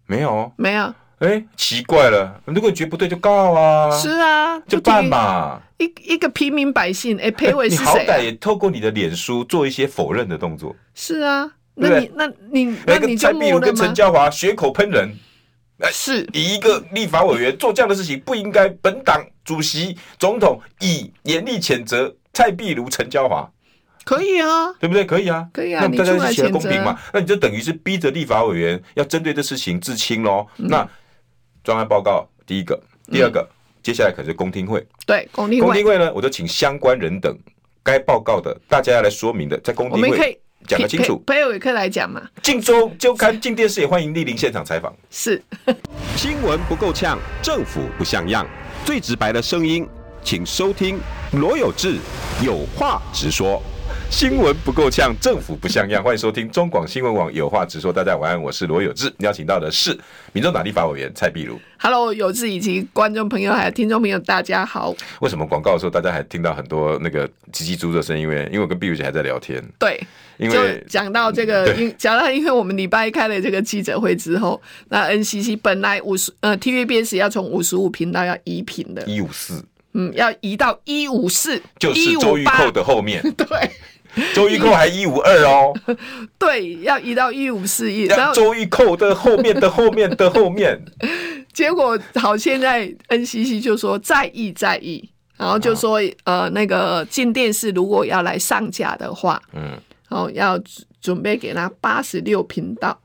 没有，没有。哎、欸，奇怪了，如果你觉得不对就告啊，是啊，就办嘛。一一个平民百姓，哎、欸，裴伟是谁、啊？你好歹也透过你的脸书做一些否认的动作。是啊，那你那你那你就蔡壁如跟陈嘉华血口喷人，是以一个立法委员做这样的事情，不应该本党主席总统以严厉谴责蔡壁如、陈嘉华。可以啊，对不对？可以啊，可以啊。那大家一起来公平嘛？那你就等于是逼着立法委员要针对这事情自清喽。嗯、那专案报告第一个，第二个，嗯、接下来可能是公听会。对，公听会。公听会呢，我就请相关人等该报告的，大家要来说明的，在公听会讲得清楚。朋友也可以来讲嘛？镜周周刊、镜电视也欢迎莅临现场采访。是，新闻不够呛，政府不像样，最直白的声音，请收听罗有志有话直说。新闻不够呛，政府不像样。欢迎收听中广新闻网有话直说。大家晚安，我是罗有志。邀请到的是民众党立法委员蔡碧如。Hello，有志以及观众朋友还有听众朋友，大家好。为什么广告的时候大家还听到很多那个叽叽喳喳的声音？因为因为我跟碧如姐还在聊天。对，因为讲到这个，因讲到因为我们礼拜一开了这个记者会之后，那 NCC 本来五十呃 TVBS 要从五十五频道要移频的，一五四，嗯，要移到一五四，就是周玉蔻的后面，对。周玉蔻还一五二哦，对，要移到一五四一，然后周玉蔻的后面的后面的后面，结果好，现在 NCC 就说再议再议，然后就说呃，那个进电视如果要来上架的话，嗯，哦，要准备给他八十六频道。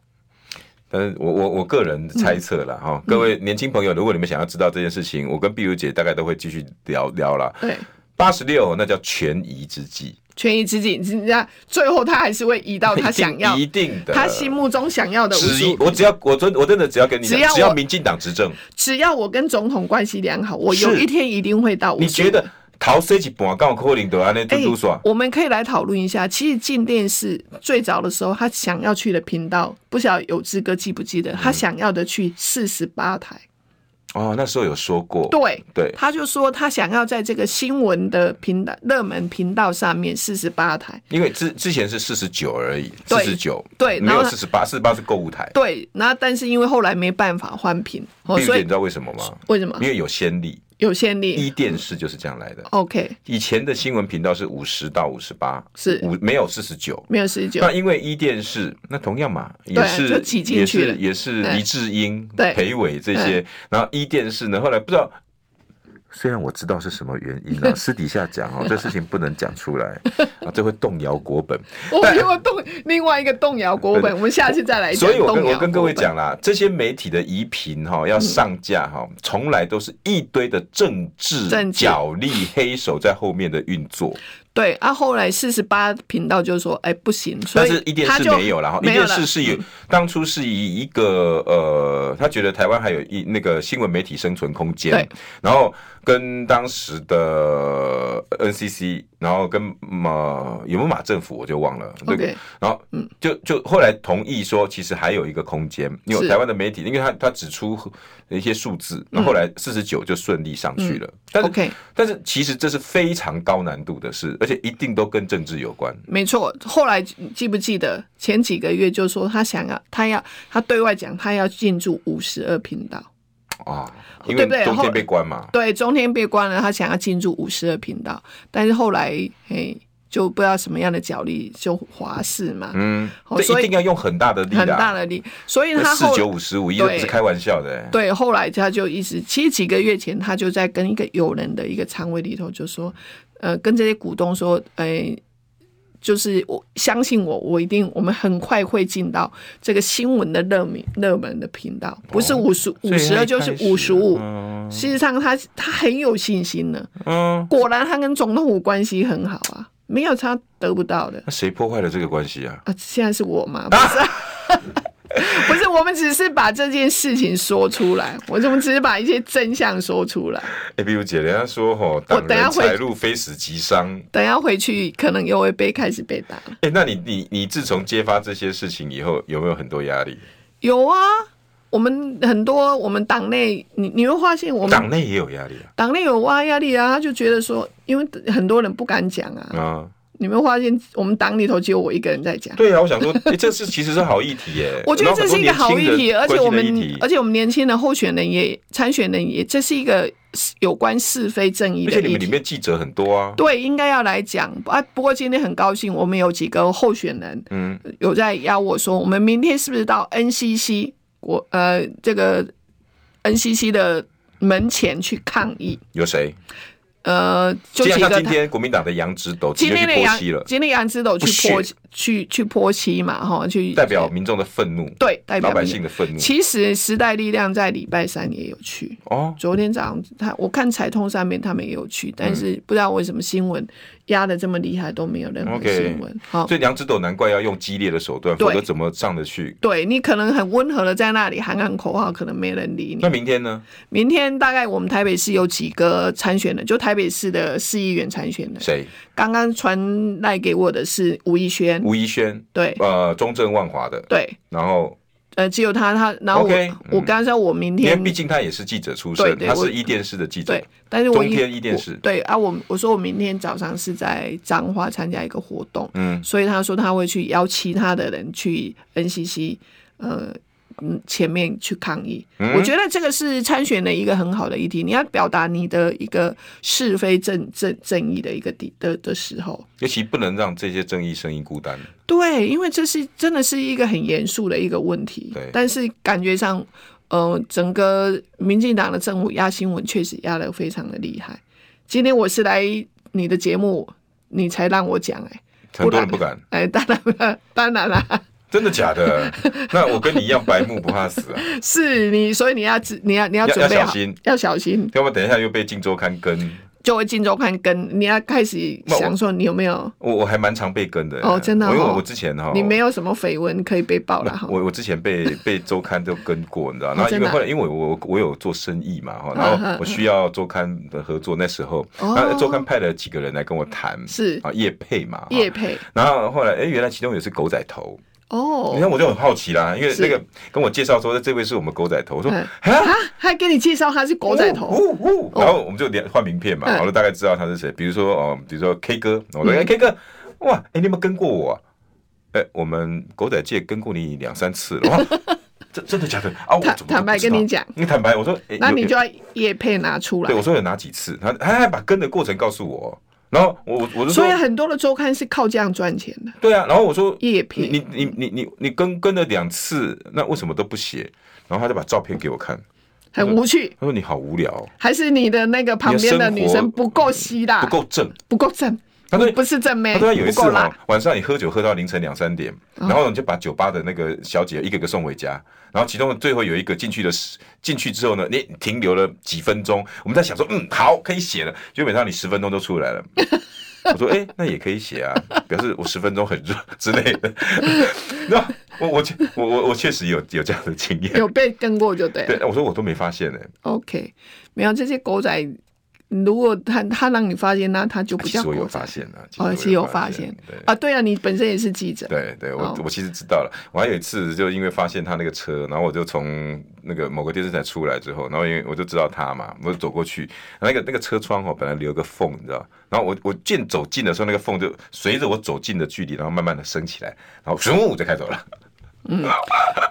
但是我我我个人猜测了哈，各位年轻朋友，如果你们想要知道这件事情，我跟碧如姐大概都会继续聊聊了。对，八十六那叫权宜之计。权宜之计，人家最后他还是会移到他想要，一定的，他心目中想要的。只我只要我真我真的只要跟你讲，只要民进党执政，只要我跟总统关系良好，我有一天一定会到。你觉得逃谁几半杠可能都安尼嘟嘟耍？我们可以来讨论一下。其实进电视最早的时候，他想要去的频道，不晓得有志哥记不记得？他想要的去四十八台。哦，那时候有说过，对对，他就说他想要在这个新闻的频道、热门频道上面四十八台，因为之之前是四十九而已，四十九对，没有四十八，四十八是购物台，对，那但是因为后来没办法换频，所以你知道为什么吗？为什么？因为有先例。有先例，一电视就是这样来的。OK，以前的新闻频道是五十到五十八，是。五没有四十九，没有四十九。那因为一电视，那同样嘛，也是也是也是黎智英、裴伟这些，然后一电视呢，后来不知道。虽然我知道是什么原因啊，私底下讲哦，这事情不能讲出来啊，这会动摇国本。我们有动另外一个动摇国本，我们下次再来讲。所以我跟我跟各位讲啦，这些媒体的移频哈要上架哈，从来都是一堆的政治角力黑手在后面的运作。对，啊，后来四十八频道就说，哎，不行，但是一电视没有了哈，一电视是有当初是以一个呃，他觉得台湾还有一那个新闻媒体生存空间，然后。跟当时的 NCC，然后跟马有没有马政府我就忘了。对，Okay. 然后就就后来同意说，其实还有一个空间，因为台湾的媒体，因为他他指出一些数字，那后后来四十九就顺利上去了。但是 Okay. 但是其实这是非常高难度的事，而且一定都跟政治有关。没错，后来记不记得前几个月就说他想要，他要他对外讲他要进驻五十二频道。啊，因为中天被关嘛，对，中天被关了，他想要进驻五十二频道，但是后来嘿，就不知道什么样的角力，就华视嘛，嗯，所以一定要用很大的力，很大的力，所以他四九五十五，一不是开玩笑的，对，后来他就一直，其实几个月前他就在跟一个友人的一个仓位里头就说，呃，跟这些股东说，哎。就是我相信我，我一定我们很快会进到这个新闻的热门热门的频道，不是五十五十二就是五十五。事实上他，他他很有信心呢。嗯，果然他跟总统府关系很好啊，没有他得不到的。那谁破坏了这个关系啊？啊，现在是我吗？不是、啊。不是，我们只是把这件事情说出来，我怎么只是把一些真相说出来？哎，比如姐，人家说吼，我等下财路非死即伤，等下回去可能又会被开始被打。哎，那你你你自从揭发这些事情以后，有没有很多压力？有啊，我们很多，我们党内，你你会发现，我们党内也有压力啊，党内有挖压力啊，他就觉得说，因为很多人不敢讲啊。啊你们发现我们党里头只有我一个人在讲？对啊，我想说，欸、这是其实是好议题耶。我觉得这是一个好议题，而且我们而且我们年轻的候选人也参选人也，这是一个有关是非正义的。而且你们里面记者很多啊。对，应该要来讲啊。不过今天很高兴，我们有几个候选人，嗯，有在邀我说，我们明天是不是到 NCC 我呃这个 NCC 的门前去抗议？有谁？呃，就像今天国民党的杨植斗今天去泼漆了，今天杨植斗去泼去去泼漆嘛，哈，去代表民众的愤怒，对，代表老百姓的愤怒。其实时代力量在礼拜三也有去哦，昨天早上他我看彩通上面他们也有去，但是不知道为什么新闻。压的这么厉害都没有任何新闻，okay, 好，所以杨植斗难怪要用激烈的手段，否则怎么上得去？对，你可能很温和的在那里喊喊口号，可能没人理你。那明天呢？明天大概我们台北市有几个参选的，就台北市的市议员参选的。谁？刚刚传来给我的是吴怡轩。吴怡轩，对，呃，中正万华的，对，然后。呃，只有他，他然后我 Okay, 我刚才我明天，因为毕竟他也是记者出身，对对他是一电视的记者，对，但是我中天一电视，对啊，我我说我明天早上是在彰化参加一个活动，嗯，所以他说他会去邀其他的人去 NCC，呃。嗯，前面去抗议，嗯、我觉得这个是参选的一个很好的议题。你要表达你的一个是非正正正义的一个的的的时候，尤其不能让这些正义声音孤单。对，因为这是真的是一个很严肃的一个问题。对，但是感觉上，呃，整个民进党的政府压新闻确实压的非常的厉害。今天我是来你的节目，你才让我讲、欸，哎，很多人不敢，哎，当然了，当然了。真的假的？那我跟你一样白目不怕死啊！是你，所以你要你要你要准备好，要小心，要小心。要不等一下又被《镜周刊》跟，就会《镜周刊》跟，你要开始想说你有没有？我我还蛮常被跟的哦，真的。因为我之前哈，你没有什么绯闻可以被爆了哈。我我之前被被周刊都跟过，你知道？然后因为后来因为我我有做生意嘛哈，然后我需要周刊的合作，那时候那周刊派了几个人来跟我谈，是啊，叶配嘛，叶配。然后后来哎，原来其中也是狗仔头。哦，你看我就很好奇啦，因为那个跟我介绍说，这位是我们狗仔头，我说啊，还给你介绍他是狗仔头，然后我们就连换名片嘛，我就大概知道他是谁，比如说哦，比如说 K 哥，我说哎 K 哥，哇，哎你有没有跟过我？哎，我们狗仔界跟过你两三次了，哇，真真的假的？啊？坦坦白跟你讲，你坦白，我说，那你就要叶配拿出来，对我说有哪几次，他他还把跟的过程告诉我。然后我我就说，所以很多的周刊是靠这样赚钱的。对啊，然后我说叶片，你你你你你跟跟了两次，那为什么都不写？然后他就把照片给我看，很无趣。他说你好无聊，还是你的那个旁边的女生不够吸的，不够正，不够正。他说不是正妹。他说有一次晚上你喝酒喝到凌晨两三点，然后你就把酒吧的那个小姐一个个送回家。然后其中最后有一个进去的进去之后呢，你停留了几分钟，我们在想说，嗯，好，可以写了。基本上你十分钟都出来了。我说，哎、欸，那也可以写啊，表示我十分钟很热之类的。那我我我我我确实有有这样的经验，有被跟过就对。对，我说我都没发现呢。OK，没有这些狗仔。如果他他让你发现，那他就不叫我有发现啊，哦，其实有发现。对啊，对啊，你本身也是记者。对对，我我其实知道了。我还有一次，就因为发现他那个车，然后我就从那个某个电视台出来之后，然后因为我就知道他嘛，我就走过去，那个那个车窗哦，本来留个缝，你知道，然后我我渐走近的时候，那个缝就随着我走近的距离，然后慢慢的升起来，然后咻就开走了。嗯，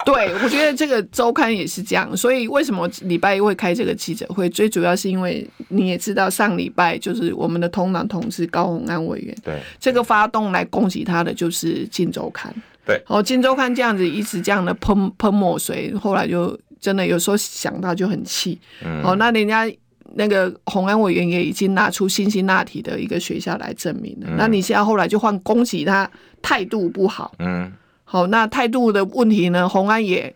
对，我觉得这个周刊也是这样，所以为什么礼拜一会开这个记者会？最主要是因为你也知道，上礼拜就是我们的同党同志高鸿安委员，对这个发动来攻击他的就是《金周刊》，对，哦，《金周刊》这样子一直这样的喷喷墨水，后来就真的有时候想到就很气，嗯，哦，那人家那个洪安委员也已经拿出辛辛那提的一个学校来证明了。嗯、那你现在后来就换攻击他态度不好。嗯，好，那态度的问题呢？洪安也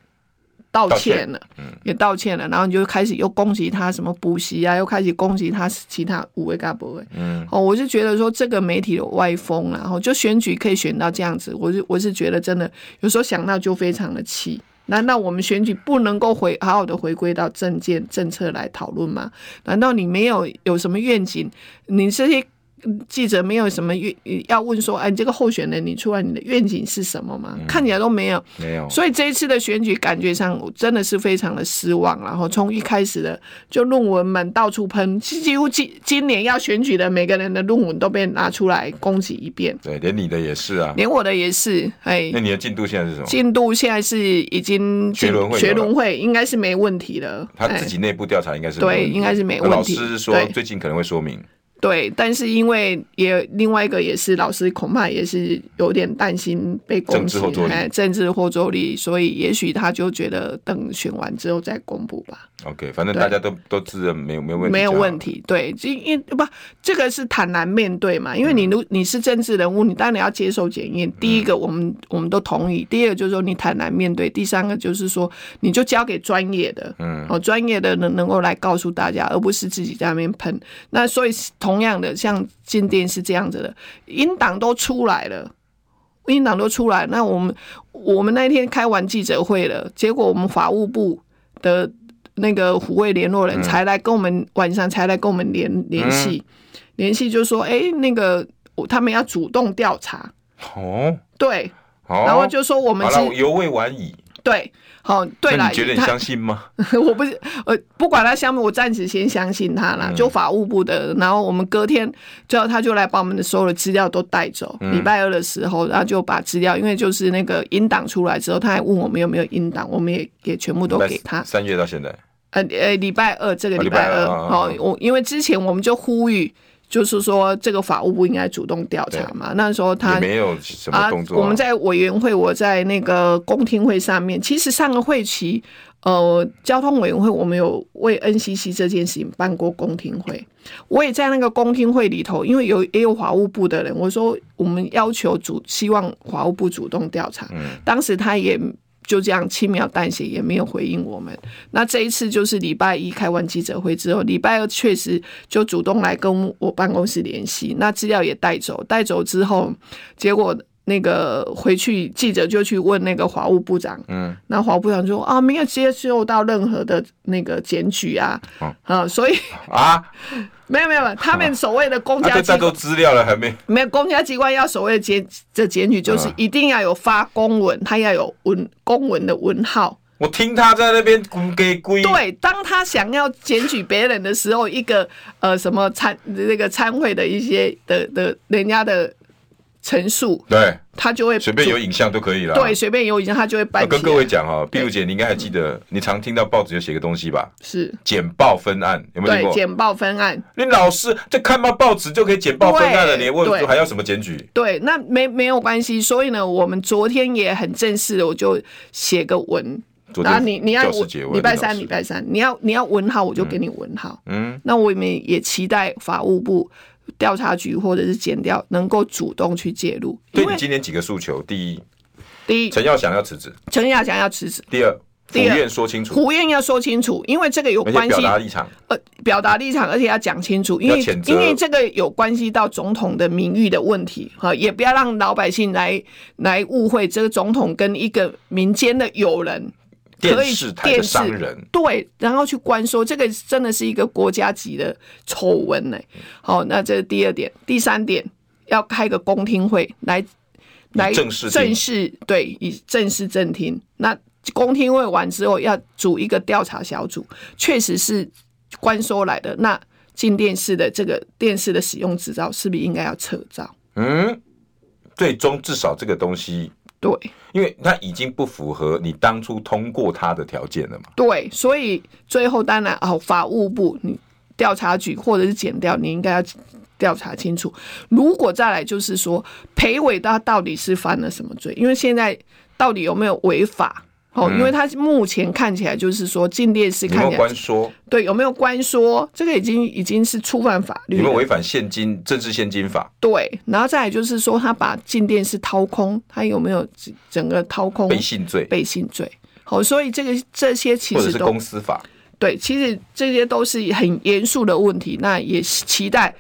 道歉了，嗯、也道歉了，然后你就开始又攻击他什么补习啊，又开始攻击他其他五位干部。嗯，哦，我就觉得说这个媒体有歪风，然后就选举可以选到这样子，我是我是觉得真的有时候想到就非常的气。难道我们选举不能够回好好的回归到政见政策来讨论吗？难道你没有有什么愿景？你这些。记者没有什么愿要问说，哎，你这个候选人，你出来你的愿景是什么吗？嗯、看起来都没有，没有。所以这一次的选举感觉上真的是非常的失望。然后从一开始的就论文们到处喷，几乎今今年要选举的每个人的论文都被拿出来攻击一遍。对，连你的也是啊，连我的也是。哎，那你的进度现在是什么？进度现在是已经学轮会，学轮会应该是没问题了。他自己内部调查应该是对，应该是没问题。老师说最近可能会说明。对，但是因为也另外一个也是老师，恐怕也是有点担心被攻击，政治后坐力，政治后坐力，所以也许他就觉得等选完之后再公布吧。OK，反正大家都都自认没有没有问题，没有问题。对，因为不这个是坦然面对嘛，因为你如你是政治人物，你当然要接受检验。第一个，我们我们都同意；第二个就是说你坦然面对；第三个就是说你就交给专业的，嗯，哦，专业的能能够来告诉大家，而不是自己在那边喷。那所以同样的，像今天是这样子的，英党都出来了，英党都出来。那我们我们那天开完记者会了，结果我们法务部的那个虎卫联络人才来跟我们晚上才来跟我们联联系，联系就说，哎，那个他们要主动调查。哦，对，然后就说我们是犹未晚矣。对。好，对了，你觉得你相信吗？我不是，呃，不管他相不，我暂时先相信他啦。就法务部的，然后我们隔天，就他就来把我们的所有的资料都带走。礼拜二的时候，然后就把资料，因为就是那个音档出来之后，他还问我们有没有音档，我们也也全部都给他。三月到现在，呃呃，礼拜二这个礼拜二，好，我因为之前我们就呼吁。就是说，这个法务部应该主动调查嘛。那时候他没有什么动作啊。我们在委员会，我在那个公听会上面，其实上个会期，呃，交通委员会我们有为 NCC 这件事情办过公听会。我也在那个公听会里头，因为有也有法务部的人，我说我们要求主希望法务部主动调查。嗯，当时他也。就这样轻描淡写，也没有回应我们。那这一次就是礼拜一开完记者会之后，礼拜二确实就主动来跟我办公室联系，那资料也带走。带走之后，结果那个回去记者就去问那个法务部长，嗯，那法务部长说啊，没有接受到任何的那个检举啊，啊，啊，所以 啊。没有没有，他们所谓的公家机关，都资料了还没？没有公家机关要所谓的检这检举，就是一定要有发公文，他要有文公文的文号。我听他在那边咕给龟。对，当他想要检举别人的时候，一个呃什么参那个参会的一些的的人家的。陈述，对，他就会随便有影像都可以了。对，随便有影像，他就会办。跟各位讲哈，碧如姐，你应该还记得，你常听到报纸有写个东西吧？是简报分案，有没有听过？简报分案，你老师在看到报纸就可以简报分案了，你问还要什么检举？对，那没没有关系。所以呢，我们昨天也很正式的，我就写个文。然后你你要礼拜三礼拜三，你要你要文好，我就给你文好。嗯，那我们也期待法务部。调查局或者是检调能够主动去介入。对你今天几个诉求：第一，第一，陈耀祥要辞职；陈耀祥要辞职。第二，胡燕说清楚，胡燕要说清楚，因为这个有关系表达立场。呃，表达立场，而且要讲清楚，因为因为这个有关系到总统的名誉的问题，哈，也不要让老百姓来来误会这个总统跟一个民间的友人。电视台的商人对，然后去关说这个真的是一个国家级的丑闻呢。好，那这是第二点，第三点要开个公听会来来正式正式对以正式正听。那公听会完之后要组一个调查小组，确实是关说来的。那进电视的这个电视的使用执照是不是应该要撤照？嗯，最终至少这个东西。对，因为他已经不符合你当初通过他的条件了嘛。对，所以最后当然哦，法务部、你调查局或者是减掉，你应该要调查清楚。如果再来就是说，裴伟他到底是犯了什么罪？因为现在到底有没有违法？哦，因为他目前看起来就是说进电视看起来有没有关说？对，有没有关说？这个已经已经是触犯法律，有没有违反现金政治现金法？对，然后再来就是说他把进电视掏空，他有没有整个掏空？背信罪，背信罪。好，所以这个这些其实都是公司法。对，其实这些都是很严肃的问题。那也期待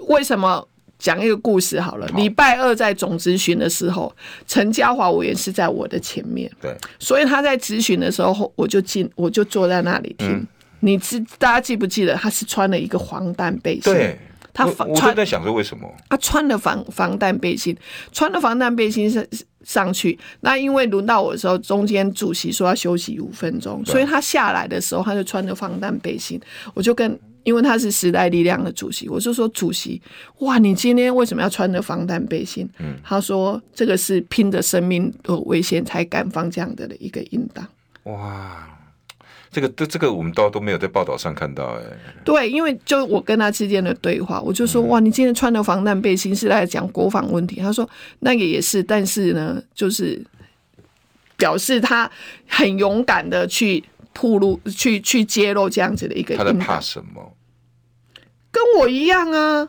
为什么？讲一个故事好了。礼拜二在总质询的时候，陈嘉华委员是在我的前面，对，所以他在质询的时候，我就进，我就坐在那里听。嗯、你知大家记不记得他是穿了一个防弹背心？对，他我就在想说为什么他穿了防防弹背心，穿了防弹背心上上去。那因为轮到我的时候，中间主席说要休息五分钟，所以他下来的时候他就穿着防弹背心，我就跟。因为他是时代力量的主席，我就说主席，哇，你今天为什么要穿着防弹背心？嗯，他说这个是拼着生命的危险才敢放这样的一个音档。哇，这个这这个我们都都没有在报道上看到哎。对，因为就我跟他之间的对话，我就说哇，你今天穿的防弹背心是来讲国防问题？他说那个也是，但是呢，就是表示他很勇敢的去。铺路去去揭露这样子的一个，他在怕什么？跟我一样啊，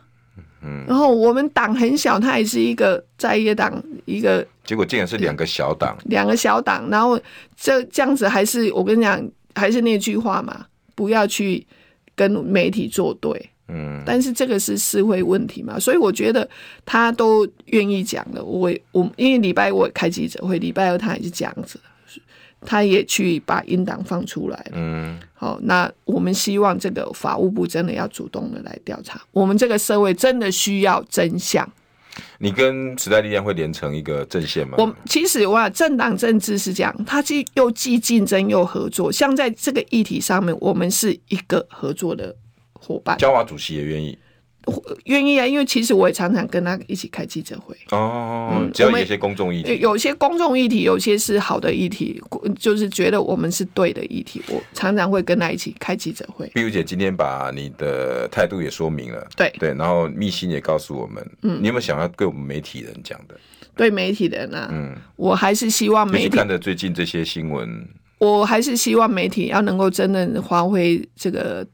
嗯，然后我们党很小，他也是一个在野党，一个结果竟然是两个小党，两个小党，然后这这样子还是我跟你讲，还是那句话嘛，不要去跟媒体作对，嗯，但是这个是社会问题嘛，所以我觉得他都愿意讲的，我我因为礼拜我开记者会，礼拜二他也是这样子。他也去把音档放出来了。嗯，好，那我们希望这个法务部真的要主动的来调查。我们这个社会真的需要真相。你跟时代力量会连成一个阵线吗？我其实我政党政治是这样，它既又既竞争又合作。像在这个议题上面，我们是一个合作的伙伴。嘉华主席也愿意。愿意啊，因为其实我也常常跟他一起开记者会哦。嗯，只要有一些公众议题，有些公众议题，有些是好的议题，就是觉得我们是对的议题，我常常会跟他一起开记者会。碧如姐今天把你的态度也说明了，对对，然后密信也告诉我们，嗯，你有没有想要对我们媒体人讲的？对媒体人啊，嗯，我还是希望媒体看的最近这些新闻，我还是希望媒体要能够真正发挥这个。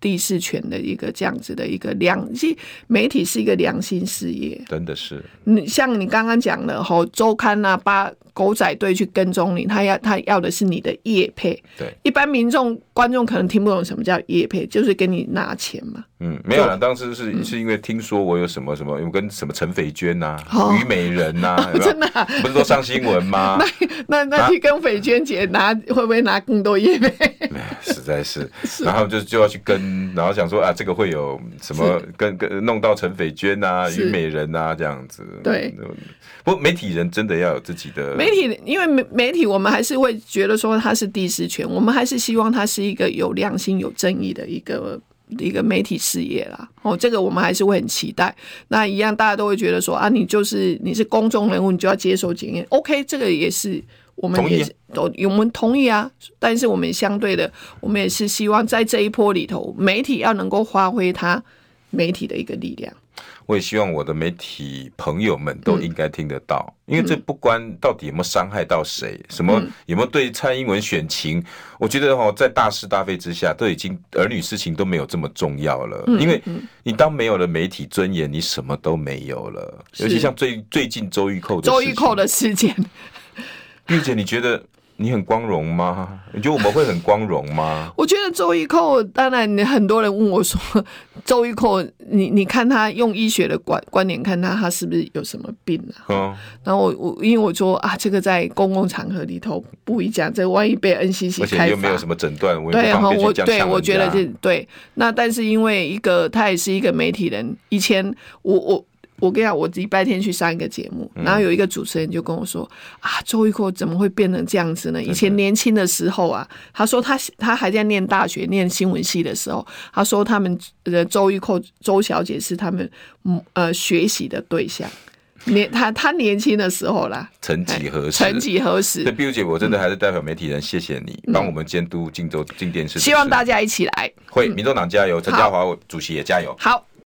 第四权的一个这样子的一个良，其实媒体是一个良心事业，真的是。你像你刚刚讲的吼，周刊啊，把狗仔队去跟踪你，他要他要的是你的业配。对，一般民众观众可能听不懂什么叫业配，就是给你拿钱嘛。嗯，没有了。当时是是因为听说我有什么什么，有跟什么陈斐娟呐、虞美人 呐，真的不是都上新闻吗？那那那去跟斐娟姐拿会不会拿更多业配？实在是，然后就就要去跟，然后想说啊，这个会有什么跟跟弄到陈斐娟呐、虞美人呐这样子。对，不过媒体人真的要有自己的媒体，因为媒媒体我们还是会觉得说它是第四权，我们还是希望它是一个有良心、有正义的一个。一个媒体事业啦，哦，这个我们还是会很期待。那一样，大家都会觉得说啊，你就是你是公众人物，你就要接受检验。OK，这个也是我们也是都我们同意啊。但是我们相对的，我们也是希望在这一波里头，媒体要能够发挥它媒体的一个力量。我也希望我的媒体朋友们都应该听得到，因为这不关到底有没有伤害到谁，什么有没有对蔡英文选情，我觉得哦，在大是大非之下，都已经儿女事情都没有这么重要了。因为你当没有了媒体尊严，你什么都没有了。尤其像最最近周玉蔻的周玉蔻的事件，玉姐，你觉得？你很光荣吗？你觉得我们会很光荣吗？我觉得周玉蔻，当然很多人问我说，周玉蔻，你你看他用医学的观观点看他，他是不是有什么病啊？嗯，然后我我因为我说啊，这个在公共场合里头不宜讲，这万一被 NCC 而且又没有什么诊断，我对，然后我对我觉得这对。那但是因为一个他也是一个媒体人，以前我我。我跟你讲，我礼拜天去上一个节目，然后有一个主持人就跟我说：“啊，周玉蔻怎么会变成这样子呢？以前年轻的时候啊，他说他他还在念大学念新闻系的时候，他说他们的周玉蔻周小姐是他们呃学习的对象。年他他年轻的时候啦，曾几何时？曾几何时？对，碧如姐，我真的还是代表媒体人谢谢你，帮我们监督镜周镜电视。希望大家一起来，会民众党加油，陈嘉华主席也加油。好。